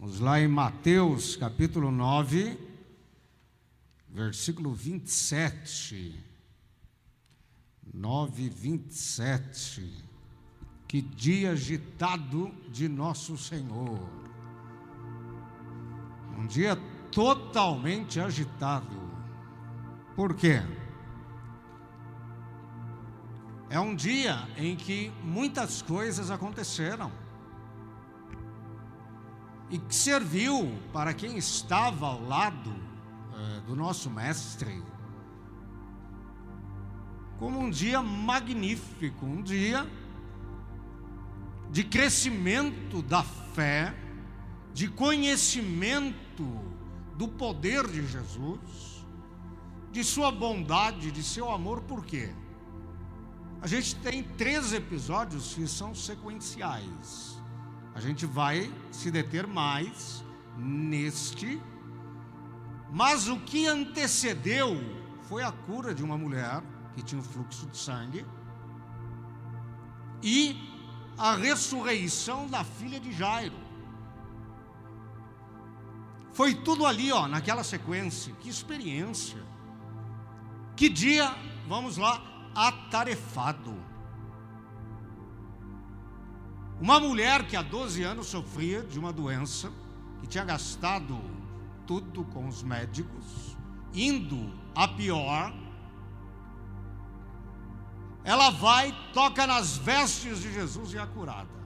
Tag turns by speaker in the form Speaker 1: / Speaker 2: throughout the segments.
Speaker 1: Vamos lá em Mateus capítulo 9, versículo 27. 9, 27. Que dia agitado de nosso Senhor. Um dia totalmente agitado. Por quê? É um dia em que muitas coisas aconteceram e que serviu para quem estava ao lado é, do nosso mestre como um dia magnífico, um dia de crescimento da fé, de conhecimento do poder de Jesus, de sua bondade, de seu amor, por quê? A gente tem três episódios que são sequenciais. A gente vai se deter mais neste. Mas o que antecedeu foi a cura de uma mulher que tinha um fluxo de sangue e a ressurreição da filha de Jairo. Foi tudo ali, ó, naquela sequência. Que experiência. Que dia, vamos lá, atarefado. Uma mulher que há 12 anos sofria de uma doença, que tinha gastado tudo com os médicos, indo a pior, ela vai, toca nas vestes de Jesus e é curada.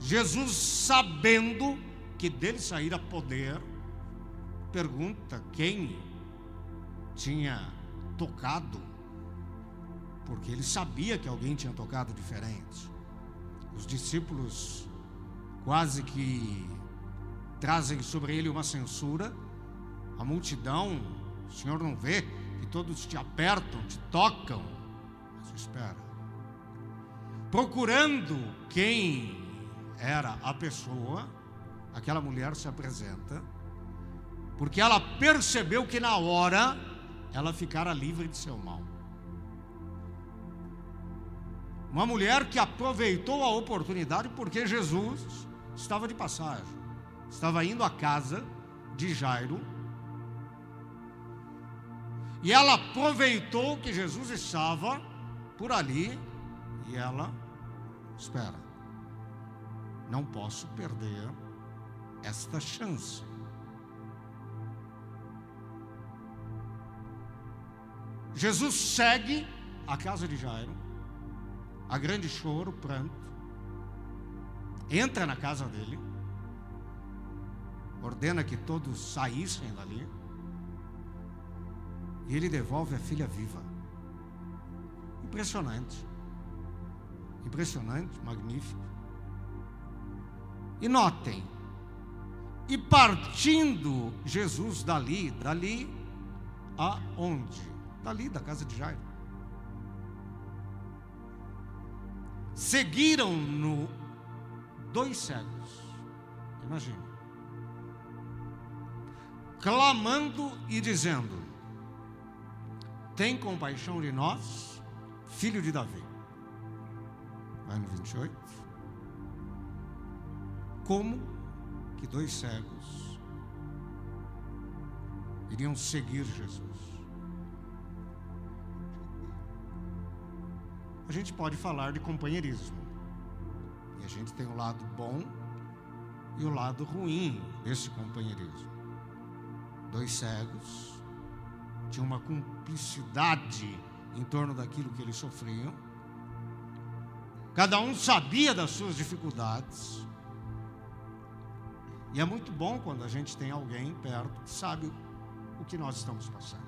Speaker 1: Jesus, sabendo que dele saíra poder, pergunta quem tinha tocado, porque ele sabia que alguém tinha tocado diferente. Os discípulos quase que trazem sobre ele uma censura. A multidão, o Senhor não vê que todos te apertam, te tocam, mas espera. Procurando quem era a pessoa, aquela mulher se apresenta, porque ela percebeu que na hora ela ficara livre de seu mal. Uma mulher que aproveitou a oportunidade porque Jesus estava de passagem, estava indo à casa de Jairo. E ela aproveitou que Jesus estava por ali e ela, espera, não posso perder esta chance. Jesus segue a casa de Jairo a grande choro, pranto, entra na casa dele, ordena que todos saíssem dali, e ele devolve a filha viva. Impressionante. Impressionante, magnífico. E notem, e partindo Jesus dali, dali aonde? Dali da casa de Jairo. Seguiram-no dois cegos. Imagine. Clamando e dizendo: Tem compaixão de nós, filho de Davi. Vai no 28. Como que dois cegos iriam seguir Jesus? A gente pode falar de companheirismo. E a gente tem o lado bom e o lado ruim desse companheirismo. Dois cegos tinham uma cumplicidade em torno daquilo que eles sofriam. Cada um sabia das suas dificuldades. E é muito bom quando a gente tem alguém perto que sabe o que nós estamos passando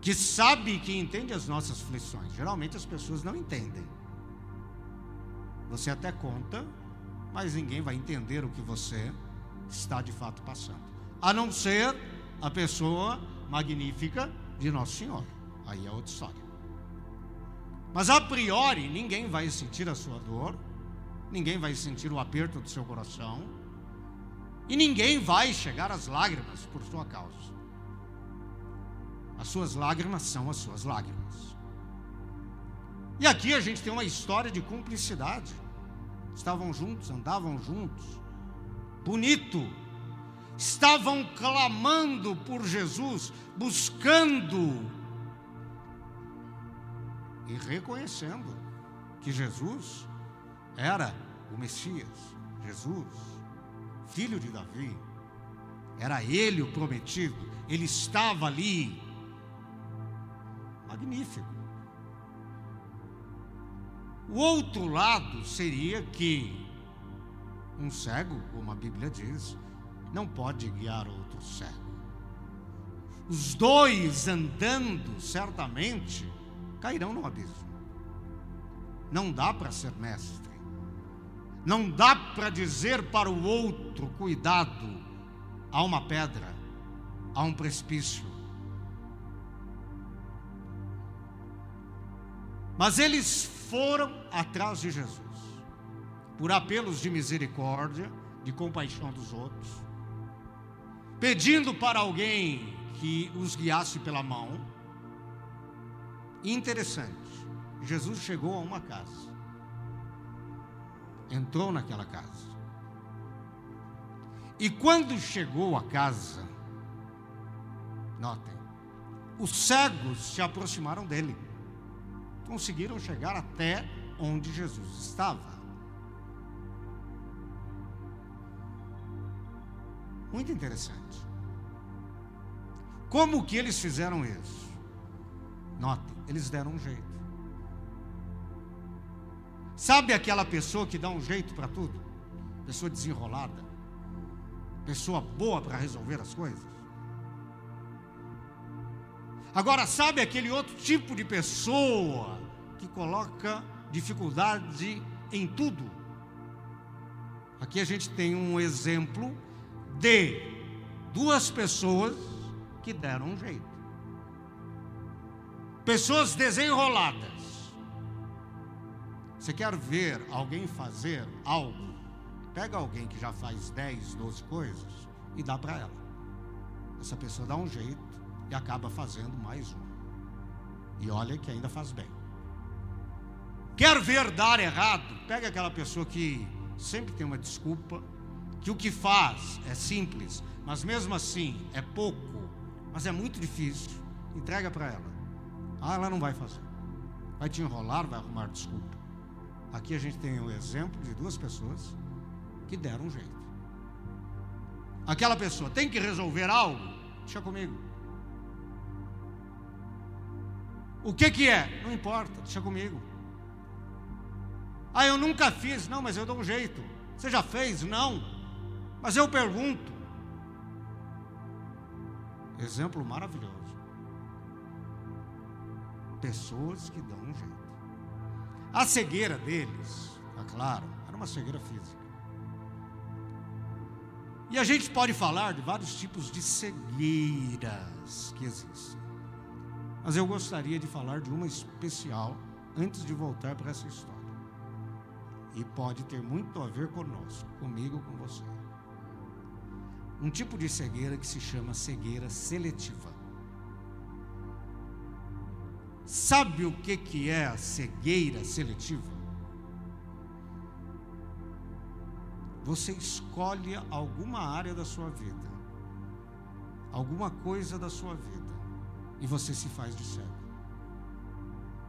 Speaker 1: que sabe que entende as nossas aflições. Geralmente as pessoas não entendem. Você até conta, mas ninguém vai entender o que você está de fato passando. A não ser a pessoa magnífica de Nosso Senhor. Aí é outra história. Mas a priori, ninguém vai sentir a sua dor, ninguém vai sentir o aperto do seu coração, e ninguém vai chegar às lágrimas por sua causa. As suas lágrimas são as suas lágrimas. E aqui a gente tem uma história de cumplicidade. Estavam juntos, andavam juntos. bonito, estavam clamando por Jesus, buscando e reconhecendo que Jesus era o Messias, Jesus, filho de Davi, era ele o prometido, ele estava ali. Magnífico. O outro lado seria que um cego, como a Bíblia diz, não pode guiar outro cego. Os dois andando, certamente, cairão no abismo. Não dá para ser mestre. Não dá para dizer para o outro: cuidado, há uma pedra, há um precipício. Mas eles foram atrás de Jesus, por apelos de misericórdia, de compaixão dos outros, pedindo para alguém que os guiasse pela mão. Interessante, Jesus chegou a uma casa entrou naquela casa. E quando chegou à casa, notem, os cegos se aproximaram dele, conseguiram chegar até onde Jesus estava. Muito interessante. Como que eles fizeram isso? Notem, eles deram um jeito. Sabe aquela pessoa que dá um jeito para tudo? Pessoa desenrolada. Pessoa boa para resolver as coisas. Agora, sabe aquele outro tipo de pessoa que coloca dificuldade em tudo? Aqui a gente tem um exemplo de duas pessoas que deram um jeito. Pessoas desenroladas você quer ver alguém fazer algo? Pega alguém que já faz 10, 12 coisas e dá para ela. Essa pessoa dá um jeito e acaba fazendo mais um. E olha que ainda faz bem. Quer ver dar errado? Pega aquela pessoa que sempre tem uma desculpa, que o que faz é simples, mas mesmo assim é pouco, mas é muito difícil. Entrega para ela. Ah, ela não vai fazer. Vai te enrolar, vai arrumar desculpa. Aqui a gente tem o exemplo de duas pessoas que deram um jeito. Aquela pessoa tem que resolver algo, deixa comigo. O que que é? Não importa, deixa comigo. Ah, eu nunca fiz. Não, mas eu dou um jeito. Você já fez? Não. Mas eu pergunto. Exemplo maravilhoso. Pessoas que dão um jeito. A cegueira deles, é claro, era uma cegueira física. E a gente pode falar de vários tipos de cegueiras que existem. Mas eu gostaria de falar de uma especial antes de voltar para essa história. E pode ter muito a ver conosco, comigo, com você. Um tipo de cegueira que se chama cegueira seletiva. Sabe o que, que é a cegueira seletiva? Você escolhe alguma área da sua vida, alguma coisa da sua vida, e você se faz de cego.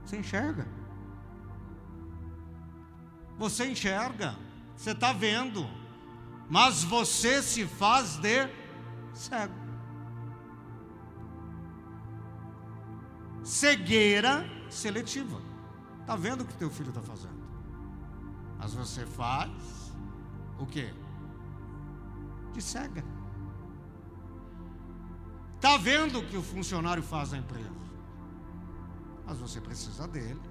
Speaker 1: Você enxerga. Você enxerga, você está vendo, mas você se faz de cego. cegueira seletiva. Está vendo o que teu filho está fazendo? Mas você faz o quê? De cega. Está vendo o que o funcionário faz na empresa? Mas você precisa dele.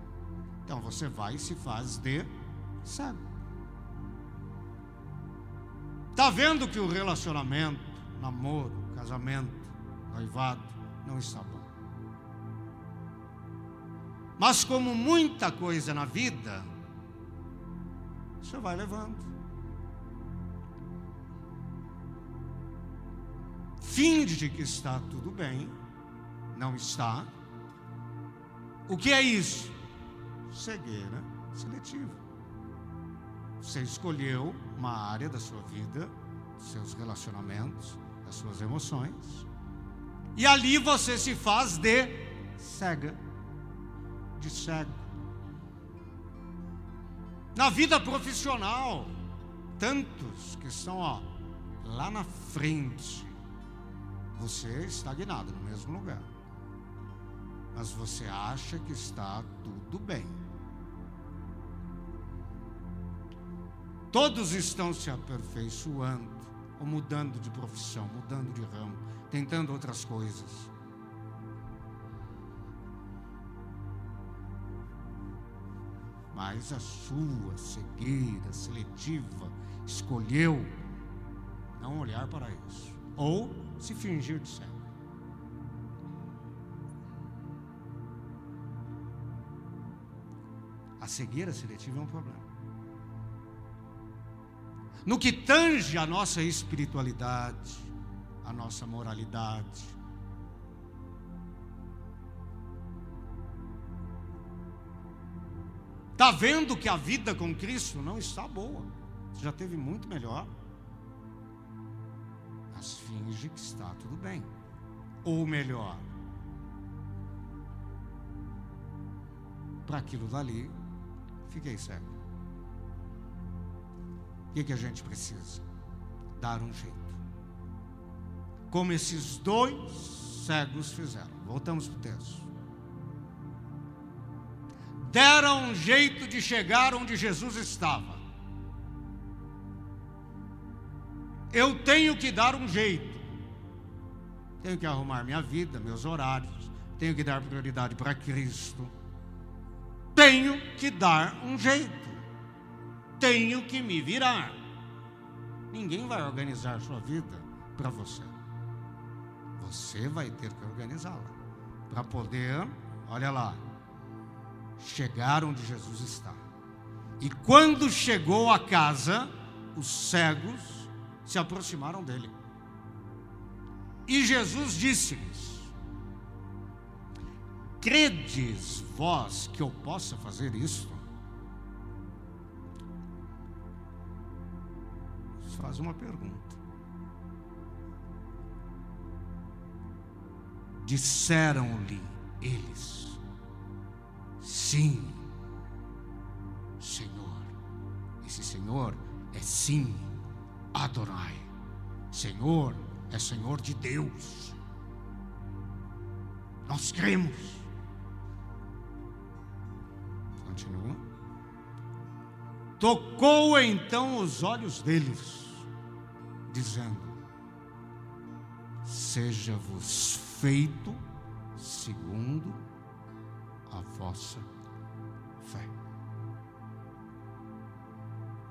Speaker 1: Então você vai e se faz de cego. Está vendo que o relacionamento, namoro, casamento, noivado não está bom. Mas como muita coisa na vida, você vai levando. Finge que está tudo bem, não está. O que é isso? Cegueira seletiva. Você escolheu uma área da sua vida seus relacionamentos, as suas emoções. E ali você se faz de cega, de cego. Na vida profissional, tantos que estão ó, lá na frente, você é estagnado no mesmo lugar. Mas você acha que está tudo bem. Todos estão se aperfeiçoando, ou mudando de profissão, mudando de ramo, tentando outras coisas. Mas a sua cegueira seletiva escolheu não olhar para isso, ou se fingir de cego. A cegueira seletiva é um problema. No que tange a nossa espiritualidade, a nossa moralidade, Está vendo que a vida com Cristo não está boa. Já teve muito melhor. Mas finge que está tudo bem. Ou melhor, para aquilo dali, fiquei cego. O que, que a gente precisa? Dar um jeito. Como esses dois cegos fizeram. Voltamos para o texto deram um jeito de chegar onde Jesus estava. Eu tenho que dar um jeito. Tenho que arrumar minha vida, meus horários. Tenho que dar prioridade para Cristo. Tenho que dar um jeito. Tenho que me virar. Ninguém vai organizar sua vida para você. Você vai ter que organizá-la para poder, olha lá, chegar onde Jesus está. E quando chegou à casa, os cegos se aproximaram dele. E Jesus disse-lhes: Credes vós que eu possa fazer isto? Faz uma pergunta. Disseram-lhe eles: Sim, Senhor. Esse Senhor é sim, Adonai. Senhor é Senhor de Deus. Nós cremos. Continua. Tocou então os olhos deles, dizendo: Seja-vos feito segundo a vossa fé.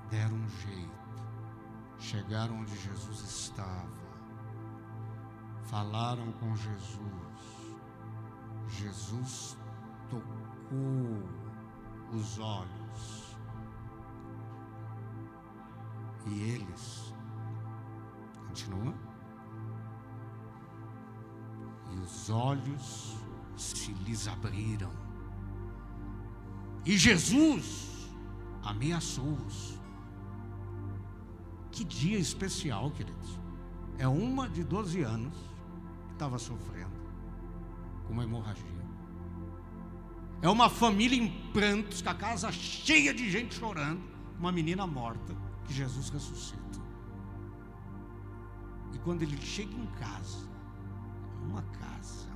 Speaker 1: Deram um jeito, chegaram onde Jesus estava, falaram com Jesus. Jesus tocou os olhos e eles continua e os olhos se lhes abriram e Jesus ameaçou-os. Que dia especial, queridos. É uma de 12 anos que estava sofrendo com uma hemorragia. É uma família em prantos, com a casa cheia de gente chorando, uma menina morta que Jesus ressuscita. E quando ele chega em casa, uma casa,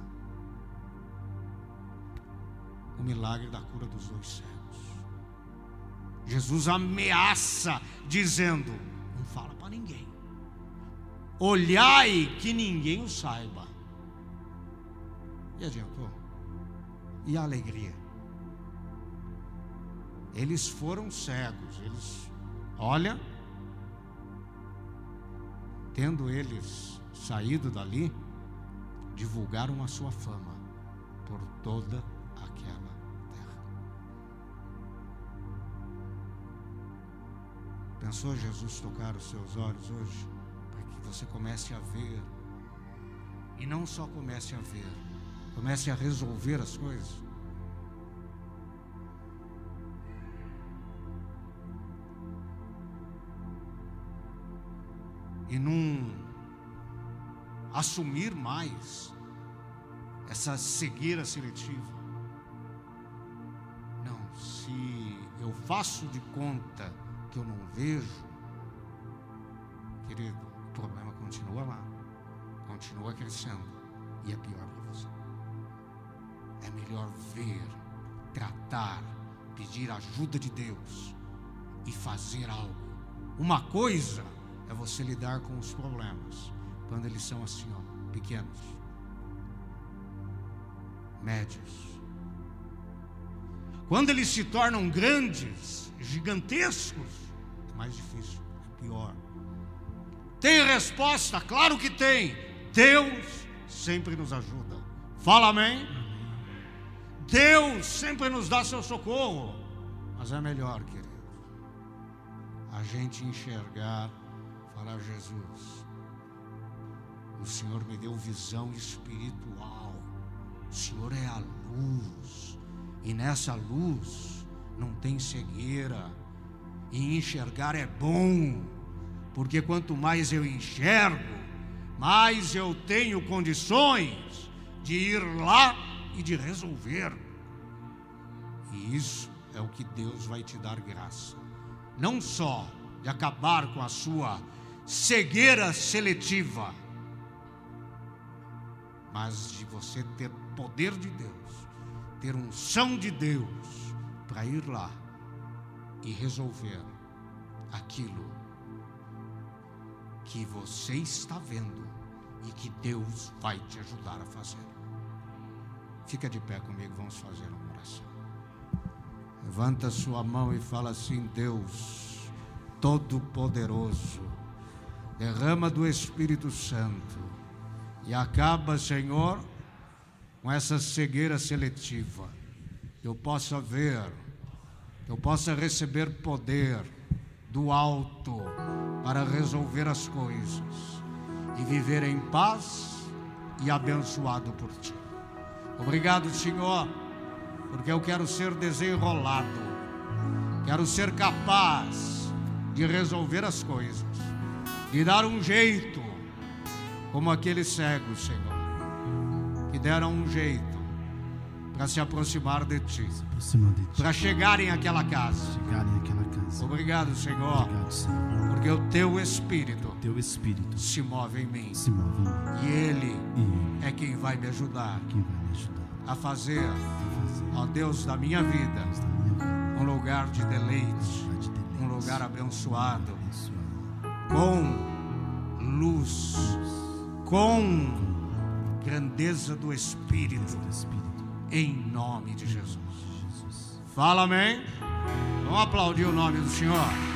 Speaker 1: o milagre da cura dos dois cegos. Jesus ameaça, dizendo: Não fala para ninguém. Olhai que ninguém o saiba. E adiantou? E a alegria? Eles foram cegos, eles, olha, tendo eles saído dali, divulgaram a sua fama por toda aquela terra. Pensou Jesus tocar os seus olhos hoje? Para que você comece a ver. E não só comece a ver, comece a resolver as coisas. E não assumir mais essa cegueira seletiva. Não, se eu faço de conta que eu não vejo, querido, o problema continua lá, continua crescendo e é pior para você. É melhor ver, tratar, pedir ajuda de Deus e fazer algo. Uma coisa é você lidar com os problemas quando eles são assim, ó, pequenos, médios. Quando eles se tornam grandes, gigantescos, é mais difícil, é pior. Tem resposta? Claro que tem. Deus sempre nos ajuda. Fala amém. Deus sempre nos dá seu socorro. Mas é melhor, querido, a gente enxergar, falar, Jesus, o Senhor me deu visão espiritual. O Senhor é a luz. E nessa luz não tem cegueira. E enxergar é bom. Porque quanto mais eu enxergo, mais eu tenho condições de ir lá e de resolver. E isso é o que Deus vai te dar graça. Não só de acabar com a sua cegueira seletiva, mas de você ter poder de Deus, ter unção de Deus para ir lá e resolver aquilo que você está vendo e que Deus vai te ajudar a fazer. Fica de pé comigo, vamos fazer uma oração. Levanta sua mão e fala assim: Deus Todo-Poderoso, derrama do Espírito Santo e acaba, Senhor, com essa cegueira seletiva. Eu possa ver, eu possa receber poder do alto para resolver as coisas e viver em paz e abençoado por ti. Obrigado, Senhor, porque eu quero ser desenrolado, quero ser capaz de resolver as coisas, de dar um jeito, como aqueles cegos, Senhor, que deram um jeito para se aproximar de ti, para chegarem àquela casa.
Speaker 2: Chegarem àquela casa.
Speaker 1: Obrigado, Senhor.
Speaker 2: Obrigado, Senhor.
Speaker 1: Porque o teu espírito
Speaker 2: Teu Espírito
Speaker 1: se move em mim.
Speaker 2: se move em mim.
Speaker 1: E ele
Speaker 2: E Ele
Speaker 1: é quem vai me ajudar
Speaker 2: quem vai me ajudar
Speaker 1: a fazer,
Speaker 2: a fazer
Speaker 1: ó Deus da minha vida,
Speaker 2: da minha vida
Speaker 1: um lugar de deleite,
Speaker 2: lugar de deleite,
Speaker 1: um lugar abençoado,
Speaker 2: abençoado,
Speaker 1: com luz, com grandeza do Espírito, em nome
Speaker 2: de Jesus.
Speaker 1: Fala amém. Vamos aplaudir o nome do Senhor.